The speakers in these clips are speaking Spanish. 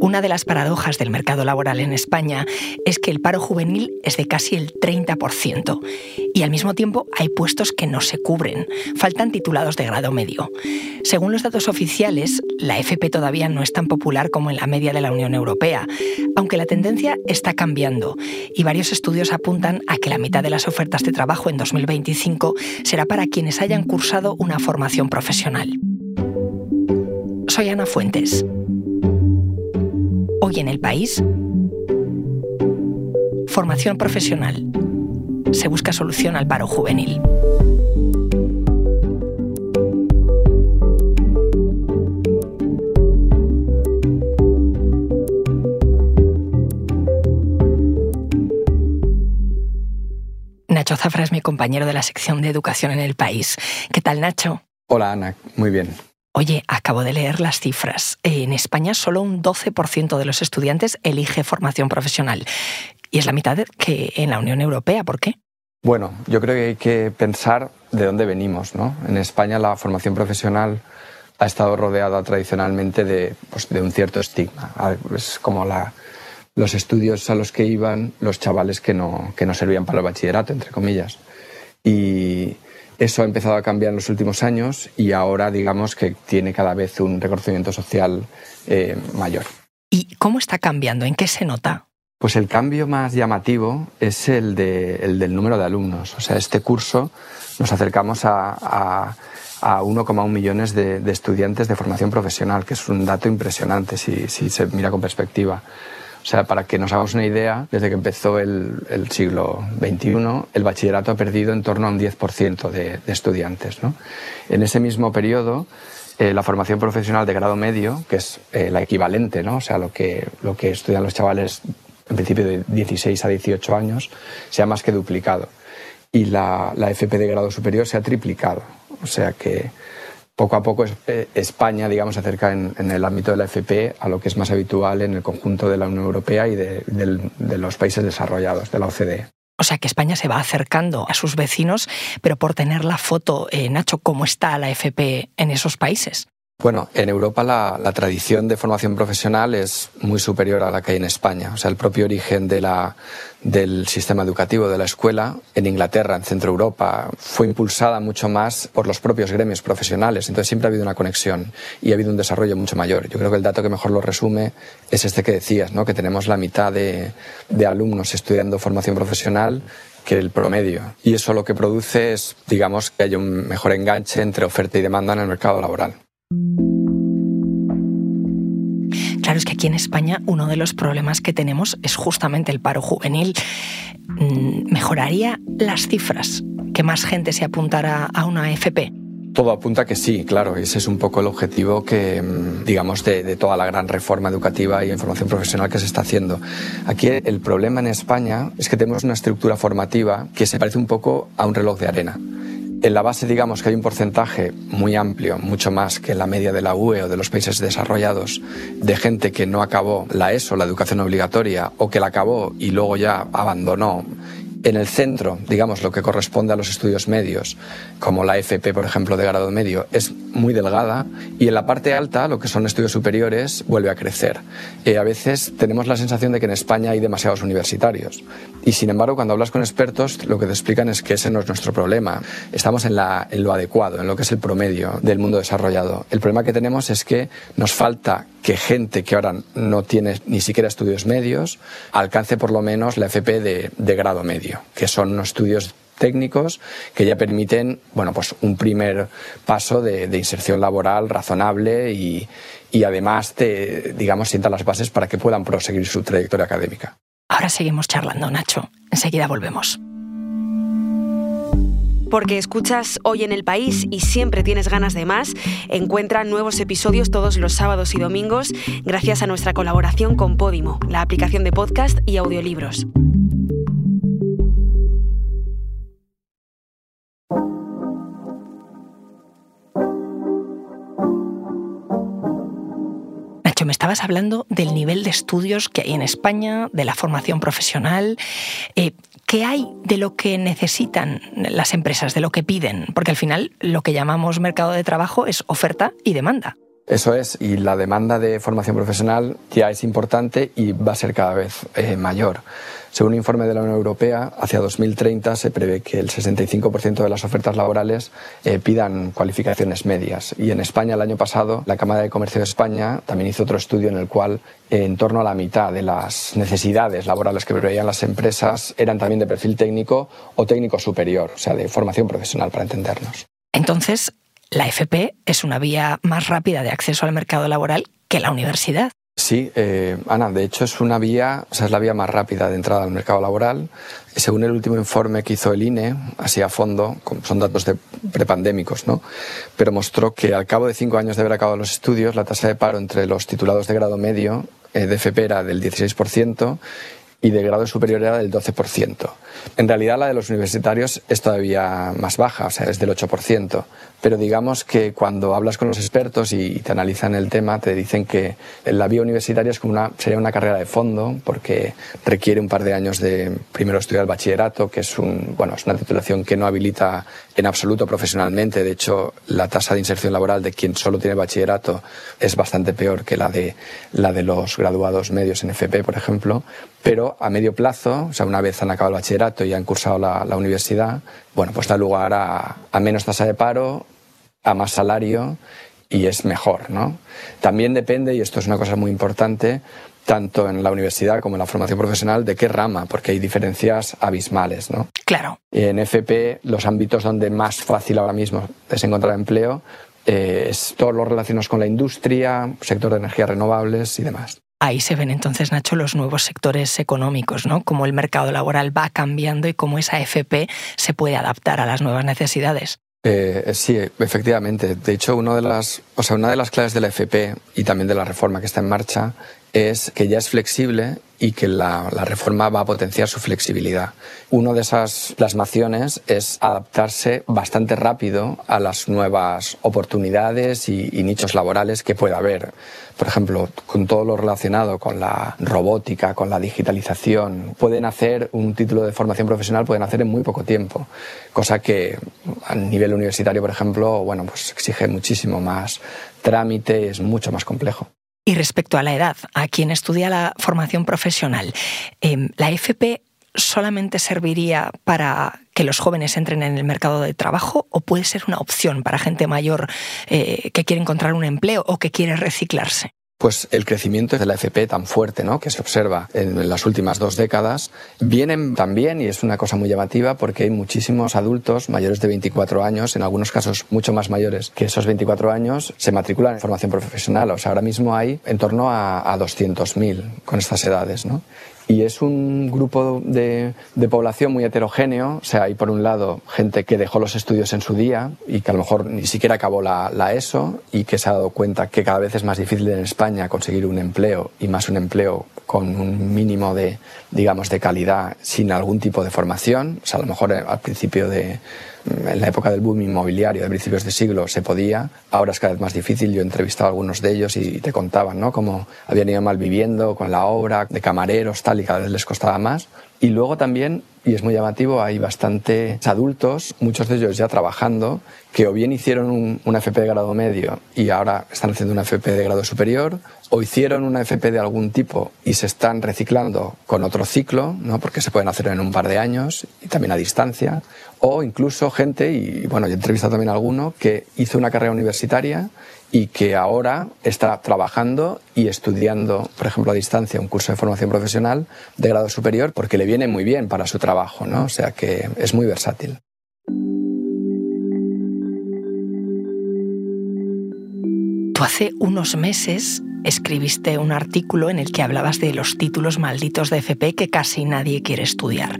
Una de las paradojas del mercado laboral en España es que el paro juvenil es de casi el 30% y al mismo tiempo hay puestos que no se cubren, faltan titulados de grado medio. Según los datos oficiales, la FP todavía no es tan popular como en la media de la Unión Europea, aunque la tendencia está cambiando y varios estudios apuntan a que la mitad de las ofertas de trabajo en 2025 será para quienes hayan cursado una formación profesional. Soy Ana Fuentes. Hoy en el país, formación profesional. Se busca solución al paro juvenil. Nacho Zafra es mi compañero de la sección de educación en el país. ¿Qué tal, Nacho? Hola, Ana. Muy bien. Oye, acabo de leer las cifras. En España solo un 12% de los estudiantes elige formación profesional. Y es la mitad que en la Unión Europea. ¿Por qué? Bueno, yo creo que hay que pensar de dónde venimos. ¿no? En España la formación profesional ha estado rodeada tradicionalmente de, pues, un cierto estigma. Es como la, los estudios a los que iban los chavales que no, que no servían para el bachillerato, entre comillas. Y, eso ha empezado a cambiar en los últimos años y ahora digamos que tiene cada vez un reconocimiento social eh, mayor. ¿Y cómo está cambiando? ¿En qué se nota? Pues el cambio más llamativo es el, del número de alumnos. O sea, este curso nos acercamos a, a, a 1,1 millones de, estudiantes de formación profesional, que es un dato impresionante si, si se mira con perspectiva. O sea, para que nos hagamos una idea, desde que empezó el, siglo XXI, el bachillerato ha perdido en torno a un 10% de, estudiantes. ¿no? En ese mismo periodo, eh, la formación profesional de grado medio, que es eh, la equivalente, ¿no? o sea, lo que, lo que estudian los chavales en principio de 16 a 18 años, se ha más que duplicado. Y la, la FP de grado superior se ha triplicado. O sea que poco a poco eh, España, digamos, se acerca en, el ámbito de la FP a lo que es más habitual en el conjunto de la Unión Europea y de, los países desarrollados, de la OCDE. O sea que España se va acercando a sus vecinos, pero por tener la foto, eh, Nacho, ¿cómo está la FP en esos países? Bueno, en Europa la, tradición de formación profesional es muy superior a la que hay en España. O sea, el propio origen de la, del sistema educativo de la escuela en Inglaterra, en Centro Europa, fue impulsada mucho más por los propios gremios profesionales. Entonces siempre ha habido una conexión y ha habido un desarrollo mucho mayor. Yo creo que el dato que mejor lo resume es este que decías, ¿no? que tenemos la mitad de, de alumnos estudiando formación profesional que el promedio. Y eso lo que produce es, digamos, que haya un mejor enganche entre oferta y demanda en el mercado laboral. Claro, es que aquí en España uno de los problemas que tenemos es justamente el paro juvenil. Mm, ¿Mejoraría las cifras? ¿Que más gente se apuntara a una FP? Todo apunta que sí, claro. Ese es un poco el objetivo que, mm, digamos, de, toda la gran reforma educativa y información profesional que se está haciendo. Aquí el problema en España es que tenemos una estructura formativa que se parece un poco a un reloj de arena. En la base, digamos que hay un porcentaje muy amplio, mucho más que la media de la UE o de los países desarrollados, de gente que no acabó la ESO, la educación obligatoria, o que la acabó y luego ya abandonó en el centro, digamos, lo que corresponde a los estudios medios, como la FP, por ejemplo, de grado medio, es muy delgada y en la parte alta, lo que son estudios superiores, vuelve a crecer. Eh, a veces tenemos la sensación de que en España hay demasiados universitarios y, sin embargo, cuando hablas con expertos, lo que te explican es que ese no es nuestro problema. Estamos en, la, en lo adecuado, en lo que es el promedio del mundo desarrollado. El problema que tenemos es que nos falta que gente que ahora no tiene ni siquiera estudios medios alcance por lo menos la FP de, de grado medio, que son unos estudios técnicos que ya permiten bueno, pues un primer paso de, de inserción laboral razonable y, y además te, digamos, sientan las bases para que puedan proseguir su trayectoria académica. Ahora seguimos charlando, Nacho. Enseguida volvemos porque escuchas hoy en el país y siempre tienes ganas de más, encuentra nuevos episodios todos los sábados y domingos gracias a nuestra colaboración con Podimo, la aplicación de podcast y audiolibros. Me estabas hablando del nivel de estudios que hay en España, de la formación profesional. Eh, ¿Qué hay de lo que necesitan las empresas, de lo que piden? Porque al final lo que llamamos mercado de trabajo es oferta y demanda. Eso es, y la demanda de formación profesional ya es importante y va a ser cada vez eh, mayor. Según un informe de la Unión Europea, hacia 2030 se prevé que el 65% de las ofertas laborales eh, pidan cualificaciones medias. Y en España, el año pasado, la Cámara de Comercio de España también hizo otro estudio en el cual eh, en torno a la mitad de las necesidades laborales que preveían las empresas eran también de perfil técnico o técnico superior, o sea, de formación profesional, para entendernos. Entonces, la FP es una vía más rápida de acceso al mercado laboral que la universidad. Sí, eh, Ana, de hecho es una vía, o sea, es la vía más rápida de entrada al mercado laboral. Según el último informe que hizo el INE, así a fondo, son datos de prepandémicos, ¿no? Pero mostró que al cabo de cinco años de haber acabado los estudios, la tasa de paro entre los titulados de grado medio eh, de FP era del 16% y de grado superior era del 12%. En realidad la de los universitarios es todavía más baja, o sea, es del 8% pero digamos que cuando hablas con los expertos y te analizan el tema, te dicen que la vía universitaria es como una, sería una carrera de fondo, porque requiere un par de años de primero estudiar el bachillerato, que es, un, bueno, es una titulación que no habilita en absoluto profesionalmente. De hecho, la tasa de inserción laboral de quien solo tiene bachillerato es bastante peor que la de, la de los graduados medios en FP, por ejemplo. Pero a medio plazo, o sea, una vez han acabado el bachillerato y han cursado la, la universidad, bueno, pues da lugar a, a menos tasa de paro, a más salario y es mejor, ¿no? También depende, y esto es una cosa muy importante, tanto en la universidad como en la formación profesional, de qué rama, porque hay diferencias abismales, ¿no? Claro. En FP, los ámbitos donde más fácil ahora mismo es encontrar empleo eh, es todos los relacionados con la industria, sector de energías renovables y demás. Ahí se ven entonces, Nacho, los nuevos sectores económicos, ¿no? Cómo el mercado laboral va cambiando y cómo esa FP se puede adaptar a las nuevas necesidades. Eh, sí, efectivamente. De hecho, una de las, o sea, una de las claves de la FP y también de la reforma que está en marcha es que ya es flexible y que la, reforma va a potenciar su flexibilidad. Una de esas plasmaciones es adaptarse bastante rápido a las nuevas oportunidades y, y nichos laborales que pueda haber. Por ejemplo, con todo lo relacionado con la robótica, con la digitalización, pueden hacer un título de formación profesional, pueden hacer en muy poco tiempo, cosa que a nivel universitario, por ejemplo, bueno, pues exige muchísimo más trámite, es mucho más complejo. Y respecto a la edad, a quien estudia la formación profesional, em, ¿la FP solamente serviría para que los jóvenes entren en el mercado de trabajo o puede ser una opción para gente mayor eh, que quiere encontrar un empleo o que quiere reciclarse? Pues el crecimiento de la FP tan fuerte ¿no? que se observa en las últimas dos décadas viene también, y es una cosa muy llamativa, porque hay muchísimos adultos mayores de 24 años, en algunos casos mucho más mayores que esos 24 años, se matriculan en formación profesional. O sea, ahora mismo hay en torno a, a 200.000 con estas edades. ¿no? Y es un grupo de, de, población muy heterogéneo. O sea, hay por un lado gente que dejó los estudios en su día y que a lo mejor ni siquiera acabó la, la, ESO y que se ha dado cuenta que cada vez es más difícil en España conseguir un empleo y más un empleo con un mínimo de, digamos, de calidad sin algún tipo de formación. O sea, a lo mejor al principio de, en la época del boom inmobiliario de principios de siglo se podía, ahora es cada vez más difícil. Yo he entrevistado a algunos de ellos y te contaban, ¿no? Cómo habían ido mal viviendo con la obra, de camareros, tal, y cada vez les costaba más. Y luego también, y es muy llamativo, hay bastantes adultos, muchos de ellos ya trabajando, que o bien hicieron un, una FP de grado medio y ahora están haciendo una FP de grado superior, o hicieron una FP de algún tipo y se están reciclando con otro ciclo, ¿no? porque se pueden hacer en un par de años y también a distancia, o incluso gente, y bueno, yo he entrevistado también a alguno, que hizo una carrera universitaria y que ahora está trabajando y estudiando, por ejemplo, a distancia un curso de formación profesional de grado superior porque le viene muy bien para su trabajo, ¿no? O sea que es muy versátil. Hace unos meses escribiste un artículo en el que hablabas de los títulos malditos de FP que casi nadie quiere estudiar,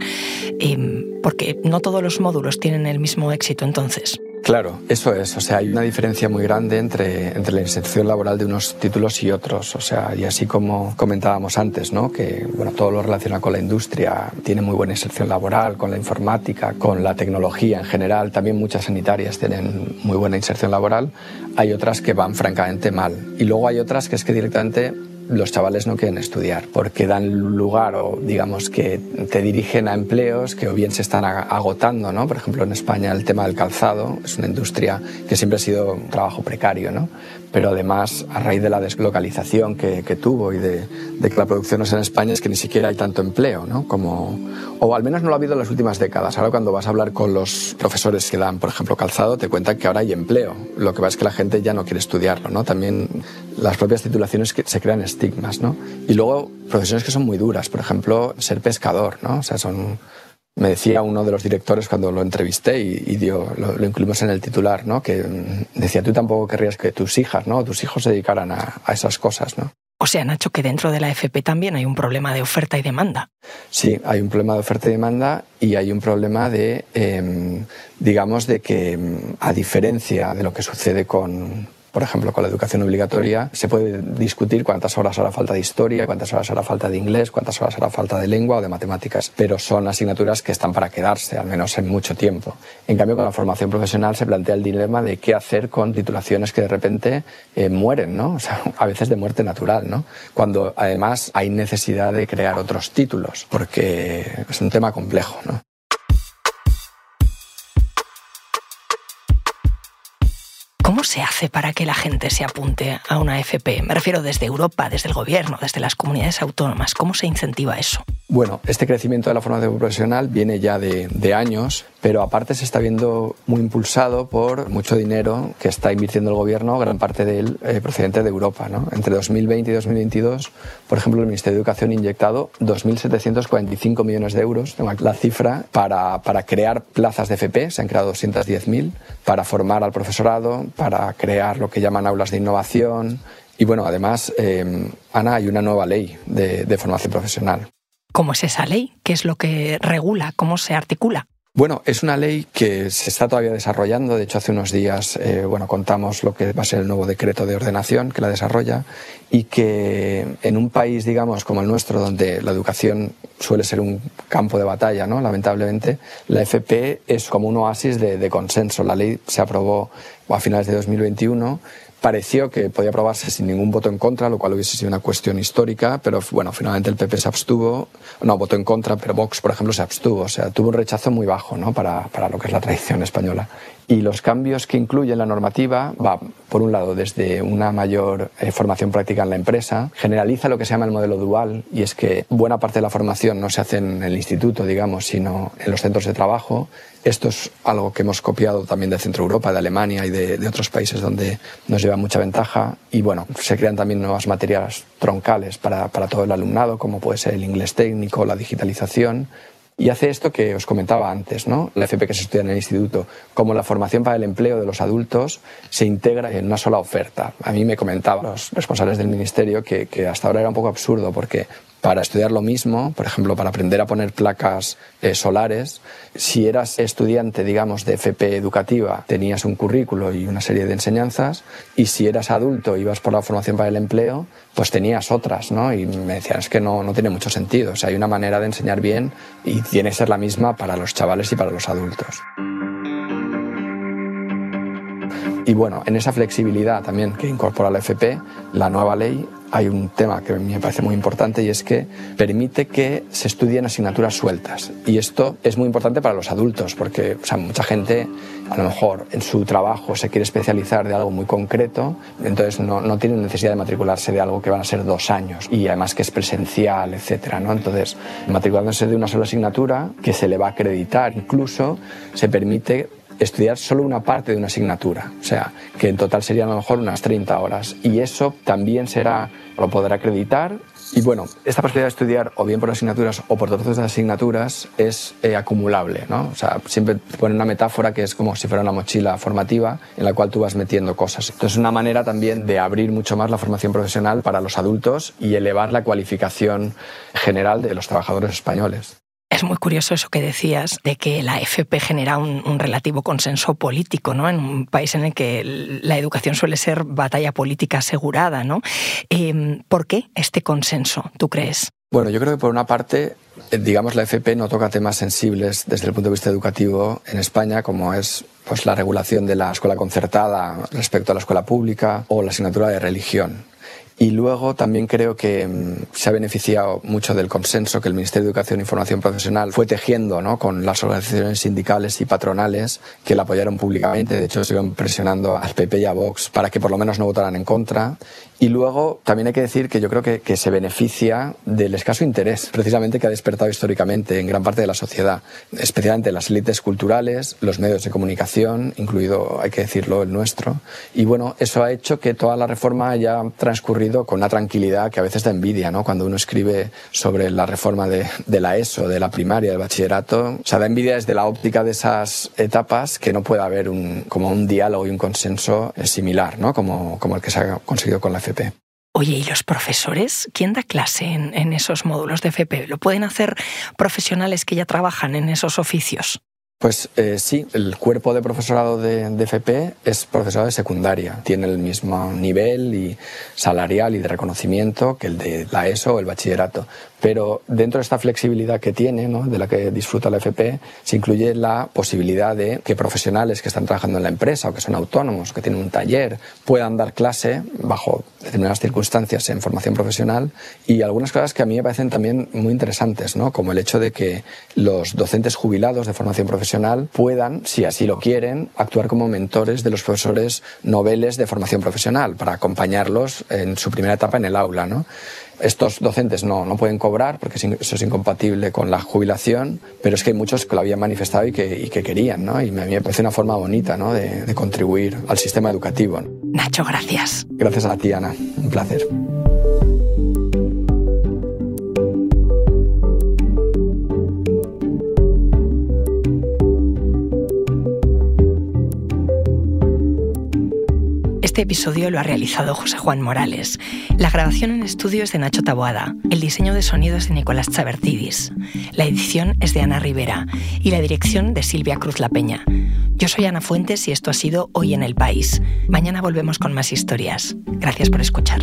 em, porque no todos los módulos tienen el mismo éxito entonces. Claro, eso es. O sea, hay una diferencia muy grande entre, entre la inserción laboral de unos títulos y otros. O sea, y así como comentábamos antes, ¿no? Que, bueno, todo lo relacionado con la industria tiene muy buena inserción laboral, con la informática, con la tecnología en general. También muchas sanitarias tienen muy buena inserción laboral. Hay otras que van francamente mal. Y luego hay otras que es que directamente los chavales no quieren estudiar porque dan lugar o digamos que te dirigen a empleos que o bien se están agotando, ¿no? Por ejemplo, en España el tema del calzado es una industria que siempre ha sido un trabajo precario, ¿no? Pero además, a raíz de la deslocalización que, tuvo y de, de, que la producción no es en España, es que ni siquiera hay tanto empleo, ¿no? Como, o al menos no lo ha habido en las últimas décadas. Ahora cuando vas a hablar con los profesores que dan, por ejemplo, calzado, te cuentan que ahora hay empleo. Lo que pasa es que la gente ya no quiere estudiarlo, ¿no? También las propias titulaciones que se crean estigmas, ¿no? Y luego profesiones que son muy duras, por ejemplo, ser pescador, ¿no? O sea, son me decía uno de los directores cuando lo entrevisté y, dio, lo, incluimos en el titular, ¿no? que mm, decía, tú tampoco querrías que tus hijas, ¿no? tus hijos se dedicaran a, esas cosas. ¿no? O sea, Nacho, que dentro de la FP también hay un problema de oferta y demanda. Sí, hay un problema de oferta y demanda y hay un problema de, em, digamos, de que mm, a diferencia de lo que sucede con, por ejemplo, con la educación obligatoria, se puede discutir cuántas horas hará falta de historia, cuántas horas hará falta de inglés, cuántas horas hará falta de lengua o de matemáticas, pero son asignaturas que están para quedarse, al menos en mucho tiempo. En cambio, con la formación profesional se plantea el dilema de qué hacer con titulaciones que de repente eh, mueren, ¿no? O sea, a veces de muerte natural, ¿no? Cuando además hay necesidad de crear otros títulos, porque es un tema complejo, ¿no? ¿Cómo se hace para que la gente se apunte a una FP? Me refiero desde Europa, desde el gobierno, desde las comunidades autónomas. ¿Cómo se incentiva eso? Bueno, este crecimiento de la formación profesional viene ya de, años, pero aparte se está viendo muy impulsado por mucho dinero que está invirtiendo el gobierno, gran parte de él eh, procedente de Europa. ¿no? Entre 2020 y 2022, por ejemplo, el Ministerio de Educación ha inyectado 2.745 millones de euros, la cifra, para, crear plazas de FP, se han creado 210.000, para formar al profesorado, para crear lo que llaman aulas de innovación. Y bueno, además, eh, Ana, hay una nueva ley de formación profesional ¿Cómo es esa ley? ¿Qué es lo que regula? ¿Cómo se articula? Bueno, es una ley que se está todavía desarrollando. De hecho, hace unos días, eh, bueno, contamos lo que va a ser el nuevo decreto de ordenación que la desarrolla y que en un país, digamos, como el nuestro, donde la educación suele ser un campo de batalla, ¿no? Lamentablemente, la FP es como un oasis de, de consenso. La ley se aprobó a finales de 2021 pareció que podía aprobarse sin ningún voto en contra, lo cual hubiese sido una cuestión histórica, pero bueno, finalmente el PP se abstuvo, no votó en contra, pero Vox, por ejemplo, se abstuvo, o sea, tuvo un rechazo muy bajo ¿no? para, para lo que es la tradición española. Y los cambios que incluye la normativa va, por un lado, desde una mayor eh, formación práctica en la empresa, generaliza lo que se llama el modelo dual, y es que buena parte de la formación no se hace en el instituto, digamos, sino en los centros de trabajo. Esto es algo que hemos copiado también de Centro Europa, de Alemania y de, otros países donde nos lleva mucha ventaja. Y bueno, se crean también nuevas materias troncales para, para todo el alumnado, como puede ser el inglés técnico, la digitalización y hace esto que os comentaba antes, ¿no? La FP que se estudia en el instituto, como la formación para el empleo de los adultos se integra en una sola oferta. A mí me comentaban los responsables del ministerio que, que hasta ahora era un poco absurdo porque para estudiar lo mismo, por ejemplo, para aprender a poner placas eh, solares, si eras estudiante, digamos, de FP educativa, tenías un currículo y una serie de enseñanzas, y si eras adulto, ibas por la formación para el empleo, pues tenías otras, ¿no? Y me decían, es que no, no tiene mucho sentido, o sea, hay una manera de enseñar bien y tiene que ser la misma para los chavales y para los adultos. Y bueno, en esa flexibilidad también que incorpora la FP, la nueva ley, hay un tema que me parece muy importante y es que permite que se estudien asignaturas sueltas. Y esto es muy importante para los adultos porque o mucha gente a lo mejor en su trabajo se quiere especializar de algo muy concreto, entonces no, no tiene necesidad de matricularse de algo que van a ser dos años y además que es presencial, etcétera, ¿no? Entonces, matriculándose de una sola asignatura que se le va a acreditar incluso, se permite estudiar solo una parte de una asignatura, o sea, que en total serían a lo mejor unas 30 horas. Y eso también será, lo podrá acreditar. Y bueno, esta posibilidad de estudiar o bien por asignaturas o por trozos de asignaturas es eh, acumulable, ¿no? O sea, siempre pone una metáfora que es como si fuera una mochila formativa en la cual tú vas metiendo cosas. Entonces, es una manera también de abrir mucho más la formación profesional para los adultos y elevar la cualificación general de los trabajadores españoles. Es muy curioso eso que decías de que la FP genera un, relativo consenso político, ¿no? En un país en el que la educación suele ser batalla política asegurada, ¿no? Em, ¿Por qué este consenso, tú crees? Bueno, yo creo que por una parte, eh, digamos, la FP no toca temas sensibles desde el punto de vista educativo en España, como es pues, la regulación de la escuela concertada respecto a la escuela pública o la asignatura de religión. Y luego también creo que mm, se ha beneficiado mucho del consenso que el Ministerio de Educación e Información Profesional fue tejiendo ¿no? con las organizaciones sindicales y patronales que la apoyaron públicamente. De hecho, siguen presionando al PP y a Vox para que por lo menos no votaran en contra. Y luego también hay que decir que yo creo que, que, se beneficia del escaso interés, precisamente que ha despertado históricamente en gran parte de la sociedad, especialmente las élites culturales, los medios de comunicación, incluido, hay que decirlo, el nuestro. Y bueno, eso ha hecho que toda la reforma haya transcurrido con una tranquilidad que a veces da envidia, ¿no? Cuando uno escribe sobre la reforma de, de la ESO, de la primaria, del bachillerato, o sea, da envidia desde la óptica de esas etapas que no puede haber un, como un diálogo y un consenso similar, ¿no? Como, como el que se ha conseguido con la Oye, ¿y los profesores? ¿Quién da clase en, en, esos módulos de FP? ¿Lo pueden hacer profesionales que ya trabajan en esos oficios? Pues eh, sí, el cuerpo de profesorado de, de, FP es profesorado de secundaria. Tiene el mismo nivel y salarial y de reconocimiento que el de la ESO o el bachillerato. Pero dentro de esta flexibilidad que tiene, ¿no? de la que disfruta la FP, se incluye la posibilidad de que profesionales que están trabajando en la empresa o que son autónomos, que tienen un taller, puedan dar clase bajo determinadas circunstancias en formación profesional y algunas cosas que a mí me parecen también muy interesantes, ¿no? como el hecho de que los docentes jubilados de formación profesional puedan, si así lo quieren, actuar como mentores de los profesores noveles de formación profesional para acompañarlos en su primera etapa en el aula. ¿no? Estos docentes no, no pueden cobrar porque eso es incompatible con la jubilación, pero es que hay muchos que lo habían manifestado y que, y que querían, ¿no? Y a mí me parece una forma bonita, ¿no? De, de contribuir al sistema educativo. Nacho, gracias. Gracias a ti, Ana. Un placer. Este episodio lo ha realizado José Juan Morales. La grabación en estudio es de Nacho Taboada. El diseño de sonido es de Nicolás Chabertidis. La edición es de Ana Rivera y la dirección de Silvia Cruz La Peña. Yo soy Ana Fuentes y esto ha sido Hoy en el País. Mañana volvemos con más historias. Gracias por escuchar.